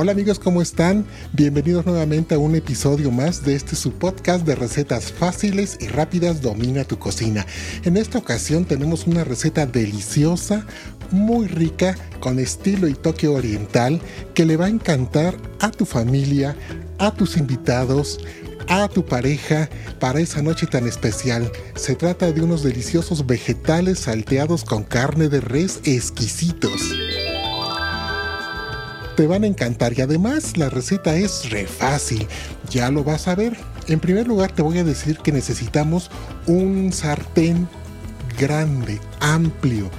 Hola amigos, ¿cómo están? Bienvenidos nuevamente a un episodio más de este su podcast de recetas fáciles y rápidas Domina tu cocina. En esta ocasión tenemos una receta deliciosa, muy rica, con estilo y toque oriental que le va a encantar a tu familia, a tus invitados, a tu pareja para esa noche tan especial. Se trata de unos deliciosos vegetales salteados con carne de res exquisitos te van a encantar y además la receta es re fácil, ya lo vas a ver. En primer lugar te voy a decir que necesitamos un sartén grande, amplio,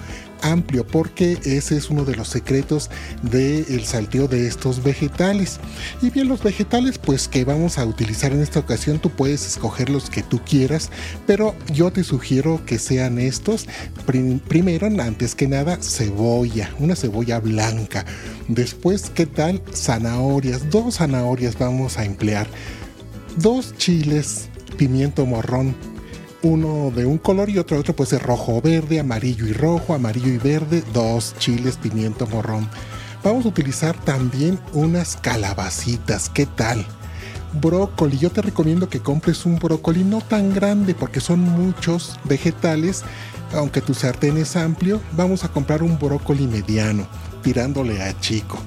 amplio porque ese es uno de los secretos del salteo de estos vegetales. Y bien, los vegetales pues que vamos a utilizar en esta ocasión, tú puedes escoger los que tú quieras, pero yo te sugiero que sean estos. primero, antes que nada, cebolla, una cebolla blanca. Después, ¿qué tal? Zanahorias, dos zanahorias vamos a emplear. Dos chiles, pimiento morrón, uno de un color y otro otro puede ser rojo o verde, amarillo y rojo, amarillo y verde, dos chiles, pimiento morrón. Vamos a utilizar también unas calabacitas, ¿qué tal? Brócoli, yo te recomiendo que compres un brócoli no tan grande porque son muchos vegetales, aunque tu sartén es amplio, vamos a comprar un brócoli mediano, tirándole a chico.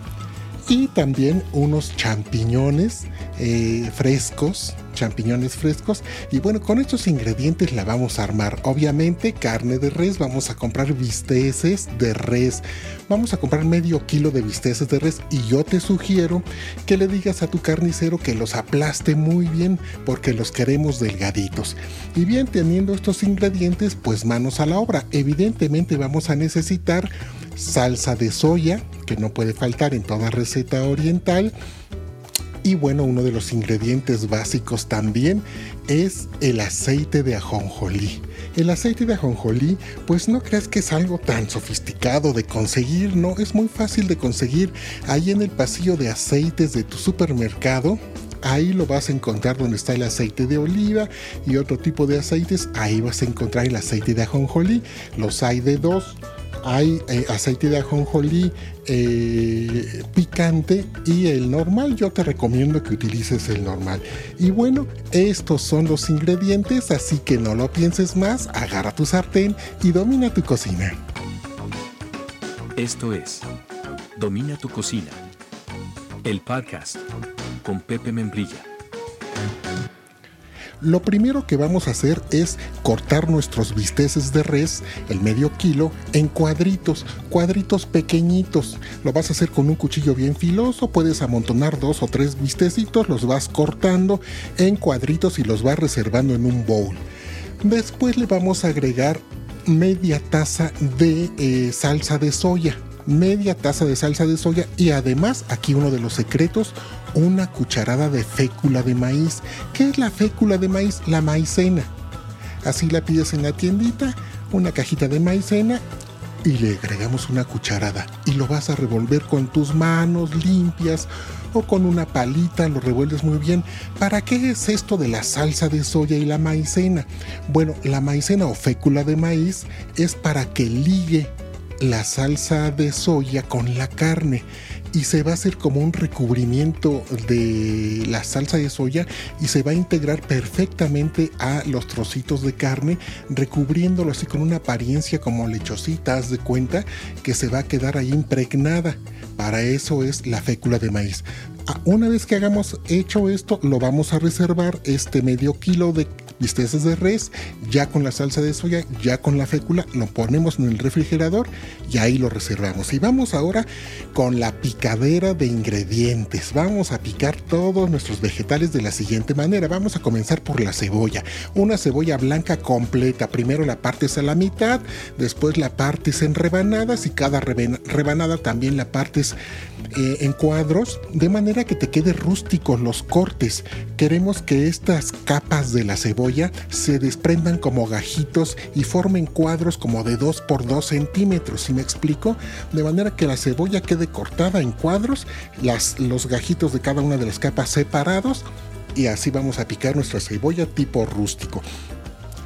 Y también unos champiñones eh, frescos, champiñones frescos. Y bueno, con estos ingredientes la vamos a armar. Obviamente carne de res, vamos a comprar bisteces de res. Vamos a comprar medio kilo de bisteces de res y yo te sugiero que le digas a tu carnicero que los aplaste muy bien porque los queremos delgaditos. Y bien, teniendo estos ingredientes, pues manos a la obra. Evidentemente vamos a necesitar salsa de soya, que no puede faltar en toda receta oriental y bueno, uno de los ingredientes básicos también es el aceite de ajonjolí. El aceite de ajonjolí, pues no creas que es algo tan sofisticado de conseguir, no, es muy fácil de conseguir. Ahí en el pasillo de aceites de tu supermercado, ahí lo vas a encontrar donde está el aceite de oliva y otro tipo de aceites, ahí vas a encontrar el aceite de ajonjolí. Los hay de dos hay eh, aceite de ajonjolí eh, picante y el normal. Yo te recomiendo que utilices el normal. Y bueno, estos son los ingredientes, así que no lo pienses más, agarra tu sartén y domina tu cocina. Esto es Domina tu cocina, el podcast con Pepe Membrilla. Lo primero que vamos a hacer es cortar nuestros bisteces de res, el medio kilo, en cuadritos, cuadritos pequeñitos. Lo vas a hacer con un cuchillo bien filoso, puedes amontonar dos o tres bistecitos, los vas cortando en cuadritos y los vas reservando en un bowl. Después le vamos a agregar media taza de eh, salsa de soya media taza de salsa de soya y además, aquí uno de los secretos, una cucharada de fécula de maíz. ¿Qué es la fécula de maíz? La maicena. Así la pides en la tiendita, una cajita de maicena y le agregamos una cucharada y lo vas a revolver con tus manos limpias o con una palita, lo revuelves muy bien. ¿Para qué es esto de la salsa de soya y la maicena? Bueno, la maicena o fécula de maíz es para que ligue la salsa de soya con la carne y se va a hacer como un recubrimiento de la salsa de soya y se va a integrar perfectamente a los trocitos de carne, recubriéndolo así con una apariencia como lechosita, haz de cuenta que se va a quedar ahí impregnada. Para eso es la fécula de maíz. Ah, una vez que hagamos hecho esto, lo vamos a reservar este medio kilo de bisteces de res, ya con la salsa de soya, ya con la fécula, lo ponemos en el refrigerador y ahí lo reservamos. Y vamos ahora con la picadera de ingredientes. Vamos a picar todos nuestros vegetales de la siguiente manera. Vamos a comenzar por la cebolla. Una cebolla blanca completa. Primero la partes a la mitad, después la partes en rebanadas y cada rebanada también la partes eh, en cuadros, de manera que te quede rústicos los cortes. Queremos que estas capas de la cebolla se desprendan como gajitos y formen cuadros como de 2 por 2 centímetros, si me explico? De manera que la cebolla quede cortada en cuadros, los gajitos de cada una de las capas separados y así vamos a picar nuestra cebolla tipo rústico.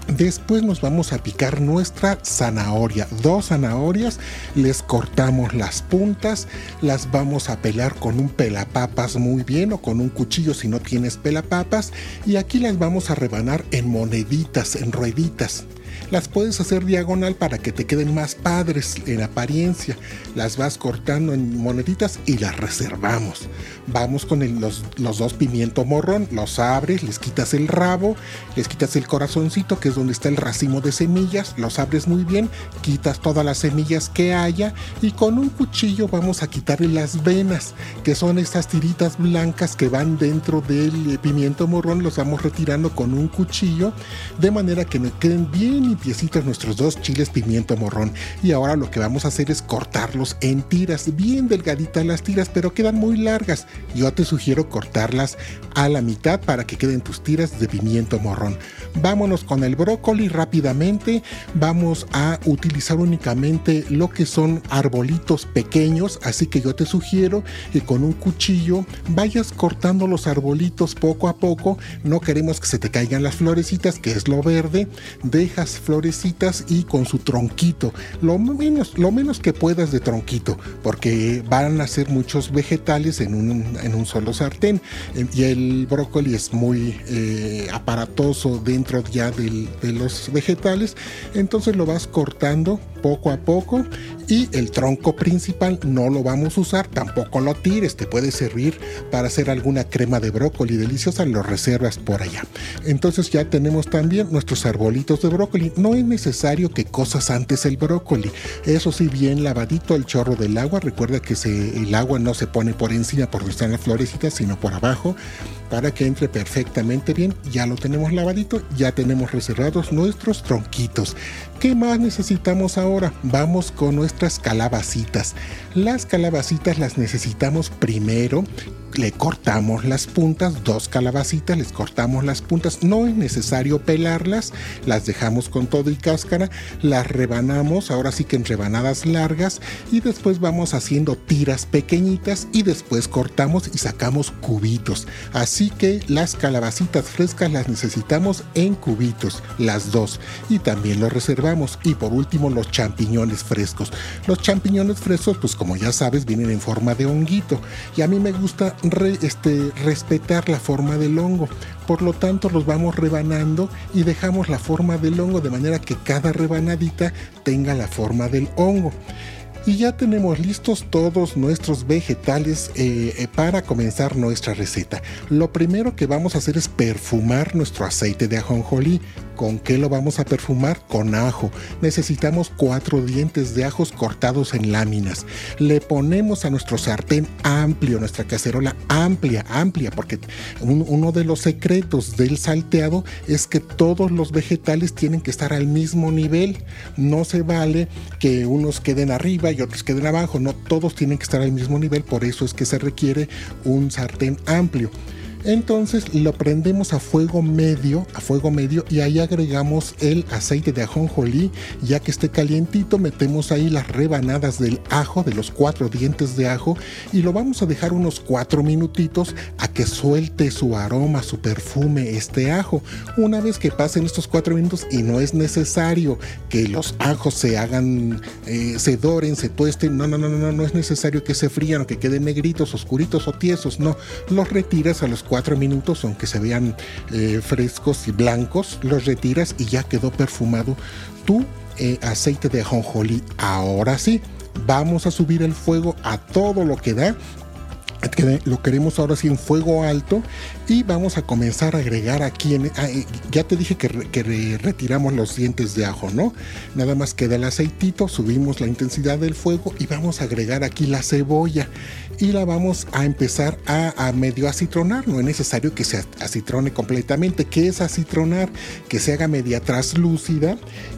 Después nos vamos a picar nuestra zanahoria. Dos zanahorias, les cortamos las puntas, las vamos a pelar con un pelapapas muy bien o con un cuchillo si no tienes pelapapas. Y aquí las vamos a rebanar en moneditas, en rueditas. Las puedes hacer diagonal para que te queden más padres en apariencia. Las vas cortando en moneditas y las reservamos. Vamos con los, los, dos pimiento morrón, los abres, les quitas el rabo, les quitas el corazoncito que es donde está el racimo de semillas, los abres muy bien, quitas todas las semillas que haya y con un cuchillo vamos a quitarle las venas, que son estas tiritas blancas que van dentro del pimiento morrón, los vamos retirando con un cuchillo de manera que me queden bien limpiecitos nuestros dos chiles pimiento morrón. Y ahora lo que vamos a hacer es cortarlos en tiras, bien delgaditas las tiras, pero quedan muy largas. Yo te sugiero cortarlas a la mitad para que queden tus tiras de pimiento morrón. Vámonos con el brócoli rápidamente. Vamos a utilizar únicamente lo que son arbolitos pequeños, así que yo te sugiero que con un cuchillo vayas cortando los arbolitos poco a poco. No queremos que se te caigan las florecitas, que es lo verde. Dejas florecitas y con su tronquito, lo menos, lo menos que puedas de tronquito, porque van a ser muchos vegetales en un, en un solo sartén. Eh, y el brócoli es muy eh, aparatoso dentro ya de los vegetales, entonces lo vas cortando poco a poco y el tronco principal no lo vamos a usar, tampoco lo tires, te puede servir para hacer alguna crema de brócoli deliciosa, lo reservas por allá. Entonces ya tenemos también nuestros arbolitos de brócoli. No es necesario que cosas antes el brócoli. Eso sí, bien lavadito el chorro del agua. Recuerda que el agua no se pone por encima por donde están las florecitas, sino por abajo para que entre perfectamente bien. Ya lo tenemos lavadito, ya tenemos reservados nuestros tronquitos. ¿Qué más necesitamos ahora? Vamos con nuestras calabacitas. Las calabacitas las necesitamos primero le cortamos las puntas, dos calabacitas, les cortamos las puntas, no es necesario pelarlas, las dejamos con todo y cáscara, las rebanamos, ahora sí que en rebanadas largas y después vamos haciendo tiras pequeñitas y después cortamos y sacamos cubitos. Así que las calabacitas frescas las necesitamos en cubitos, las dos, y también los reservamos. Y por último los champiñones frescos. Los champiñones frescos, pues como ya sabes, vienen en forma de honguito y a mí me gusta este, respetar la forma del hongo. Por lo tanto, los vamos rebanando y dejamos la forma del hongo de manera que cada rebanadita tenga la forma del hongo. Y ya tenemos listos todos nuestros vegetales eh, eh, para comenzar nuestra receta. Lo primero que vamos a hacer es perfumar nuestro aceite de ajonjolí. ¿Con qué lo vamos a perfumar? Con ajo. Necesitamos cuatro dientes de ajos cortados en láminas. Le ponemos a nuestro sartén amplio, nuestra cacerola amplia, amplia, porque uno de los secretos del salteado es que todos los vegetales tienen que estar al mismo nivel. No se vale que unos queden arriba y otros queden abajo. No, todos tienen que estar al mismo nivel. Por eso es que se requiere un sartén amplio. Entonces lo prendemos a fuego medio, a fuego medio y ahí agregamos el aceite de ajonjolí, ya que esté calientito, metemos ahí las rebanadas del ajo, de los cuatro dientes de ajo y lo vamos a dejar unos cuatro minutitos a que suelte su aroma, su perfume, este ajo. Una vez que pasen estos cuatro minutos y no es necesario que los ajos se hagan, eh, se doren, se tuesten, no, no, no, no, no es necesario que se frían o que queden negritos, oscuritos o tiesos, no, los retiras a los cuatro cuatro minutos, aunque se vean eh, frescos y blancos, los retiras y ya quedó perfumado tu eh, aceite de ajonjolí. Ahora sí, vamos a subir el fuego a todo lo que da lo queremos ahora sí en fuego alto y vamos a comenzar a agregar aquí, ah, eh, ya te dije que, que, retiramos los dientes de ajo, ¿no? Nada más queda el aceitito, subimos la intensidad del fuego y vamos a agregar aquí la cebolla y la vamos a empezar a, medio acitronar. No es necesario que se acitrone completamente. ¿Qué es acitronar? Que se haga media traslúcida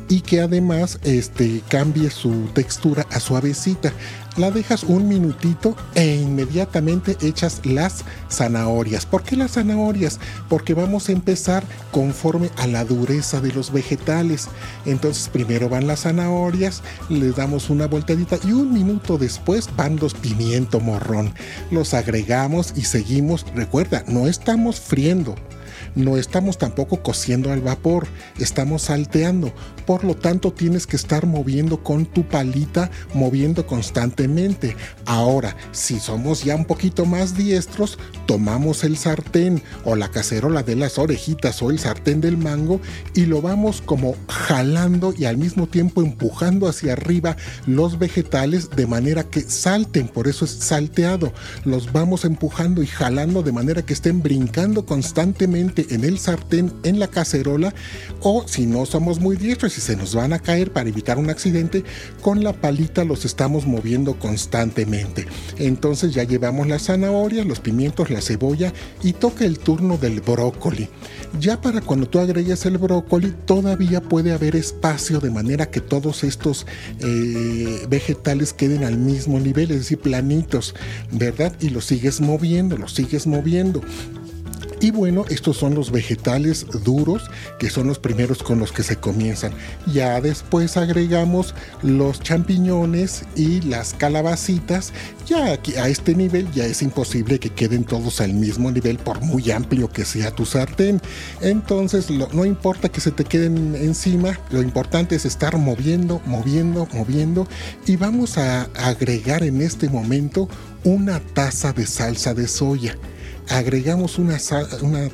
y que además este, cambie su textura a suavecita. La dejas un minutito e inmediatamente echas las zanahorias. ¿Por qué las zanahorias? Porque vamos a empezar conforme a la dureza de los vegetales. Entonces primero van las zanahorias, le damos una voltadita y un minuto después van los pimiento morrón. Los agregamos y seguimos. Recuerda, no estamos friendo no estamos tampoco cociendo al vapor, estamos salteando. Por lo tanto, tienes que estar moviendo con tu palita, moviendo constantemente. Ahora, si somos ya un poquito más diestros, tomamos el sartén o la cacerola de las orejitas o el sartén del mango y lo vamos como jalando y al mismo tiempo empujando hacia arriba los vegetales de manera que salten, por eso es salteado. Los vamos empujando y jalando de manera que estén brincando constantemente en el sartén, en la cacerola o si no somos muy diestros y se nos van a caer para evitar un accidente, con la palita los estamos moviendo constantemente. Entonces ya llevamos las zanahorias, los pimientos, la cebolla y toca el turno del brócoli. Ya para cuando tú agregues el brócoli todavía puede haber espacio de manera que todos estos eh, vegetales queden al mismo nivel, es decir, planitos, ¿verdad? Y los sigues moviendo, los sigues moviendo. Y bueno, estos son los vegetales duros, que son los primeros con los que se comienzan. Ya después agregamos los champiñones y las calabacitas. Ya aquí a este nivel ya es imposible que queden todos al mismo nivel por muy amplio que sea tu sartén. Entonces no importa que se te queden encima, lo importante es estar moviendo, moviendo, moviendo. Y vamos a agregar en este momento una taza de salsa de soya agregamos una, una,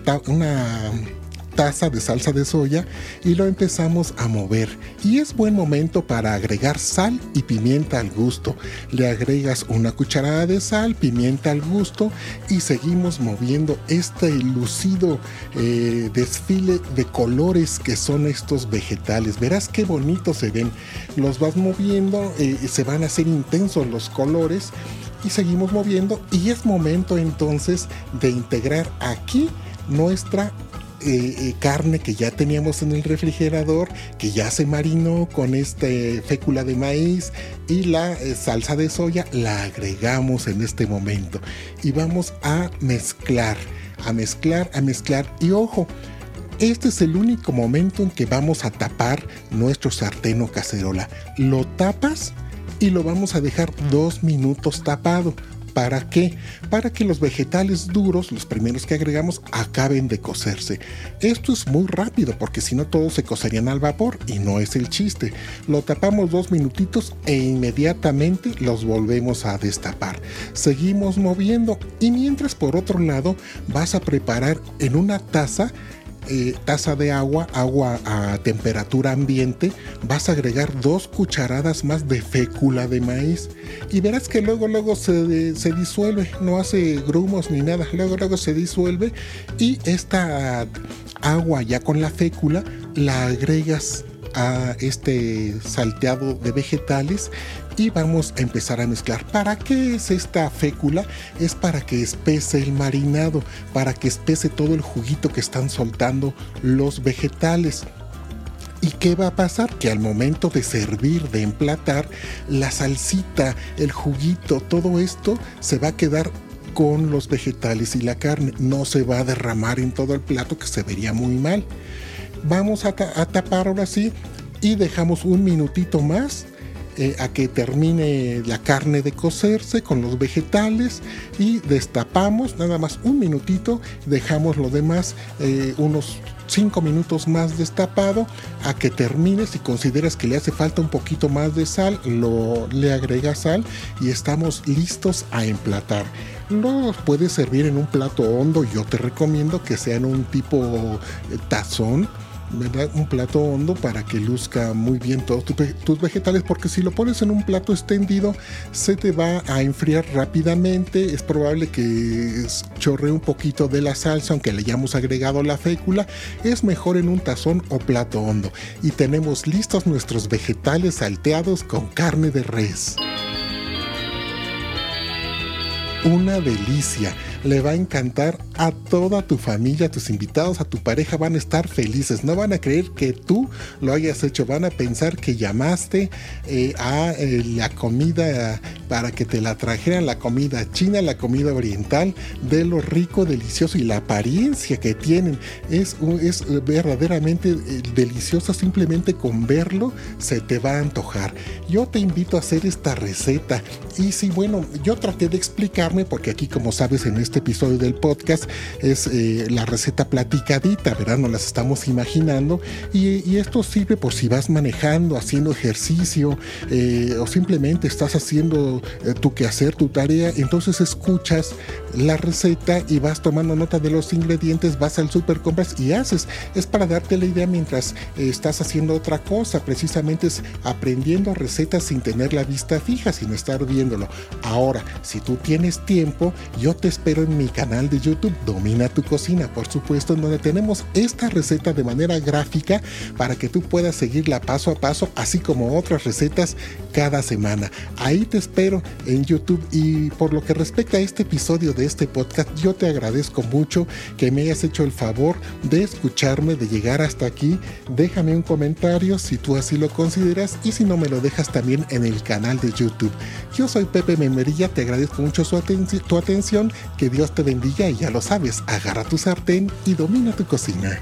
taza de salsa de soya y lo empezamos a mover. Y es buen momento para agregar sal y pimienta al gusto. Le agregas una cucharada de sal, pimienta al gusto y seguimos moviendo este lucido eh, desfile de colores que son estos vegetales. Verás qué bonitos se ven. Los vas moviendo, eh, se van a hacer intensos los colores y seguimos moviendo y es momento entonces de integrar aquí nuestra eh, eh, carne que ya teníamos en el refrigerador, que ya se marinó con esta fécula de maíz y la eh, salsa de soya, la agregamos en este momento. Y vamos a mezclar, a mezclar, a mezclar. Y ojo, este es el único momento en que vamos a tapar nuestro sartén o cacerola. Lo tapas y lo vamos a dejar dos minutos tapado. ¿Para qué? Para que los vegetales duros, los primeros que agregamos, acaben de cocerse. Esto es muy rápido porque si no todos se cocerían al vapor y no es el chiste. Lo tapamos dos minutitos e inmediatamente los volvemos a destapar. Seguimos moviendo y mientras por otro lado vas a preparar en una taza eh, taza de agua, agua a temperatura ambiente, vas a agregar dos cucharadas más de fécula de maíz. Y verás que luego luego se, se disuelve, no hace grumos ni nada, luego luego se disuelve y esta agua ya con la fécula la agregas a este salteado de vegetales y vamos a empezar a mezclar. ¿Para qué es esta fécula? Es para que espese el marinado, para que espese todo el juguito que están soltando los vegetales. ¿Y qué va a pasar? Que al momento de servir, de emplatar, la salsita, el juguito, todo esto se va a quedar con los vegetales y la carne. No se va a derramar en todo el plato que se vería muy mal. Vamos a, tapar ahora sí y dejamos un minutito más eh, a que termine la carne de cocerse con los vegetales y destapamos nada más un minutito, dejamos lo demás eh, unos 5 minutos más destapado a que termine. Si consideras que le hace falta un poquito más de sal, lo, le agregas sal y estamos listos a emplatar. Lo puedes servir en un plato hondo. Yo te recomiendo que sea en un tipo eh, un plato hondo para que luzca muy bien todos tus vegetales, porque si lo pones en un plato extendido se te va a enfriar rápidamente, es probable que chorre un poquito de la salsa, aunque le hayamos agregado la fécula, es mejor en un tazón o plato hondo. Y tenemos listos nuestros vegetales salteados con carne de res. Una delicia le va a encantar a toda tu familia, a tus invitados, a tu pareja, van a estar felices. No van a creer que tú lo hayas hecho, van a pensar que llamaste eh, a eh, la comida para que te la trajeran, la comida china, la comida oriental, de lo rico, delicioso y la apariencia que tienen. Es, es verdaderamente eh, deliciosa, simplemente con verlo se te va a antojar. Yo te invito a hacer esta receta y si bueno, yo traté de explicar escucharme, porque aquí, como sabes, en este episodio del podcast es eh, la receta platicadita, ¿verdad? Nos las estamos imaginando. Y, esto sirve por si vas manejando, haciendo ejercicio eh, o simplemente estás haciendo eh, tu quehacer, tu tarea. Entonces escuchas la receta y vas tomando nota de los ingredientes, vas al super compras y haces. Es para darte la idea mientras estás haciendo otra cosa. Precisamente es aprendiendo recetas sin tener la vista fija, sin estar viéndolo. Ahora, si tú tienes tiempo, yo te espero en mi canal de YouTube, Domina tu Cocina, por supuesto, en donde tenemos esta receta de manera gráfica para que tú puedas seguirla paso a paso, así como otras recetas cada semana. Ahí te espero en YouTube y por lo que respecta a este episodio de este podcast, yo te agradezco mucho que me hayas hecho el favor de escucharme, de llegar hasta aquí. Déjame un comentario si tú así lo consideras y si no me lo dejas también en el canal de YouTube. Yo soy Pepe Memerilla, te agradezco mucho su tu atención, que Dios te bendiga y ya lo sabes, agarra tu sartén y domina tu cocina.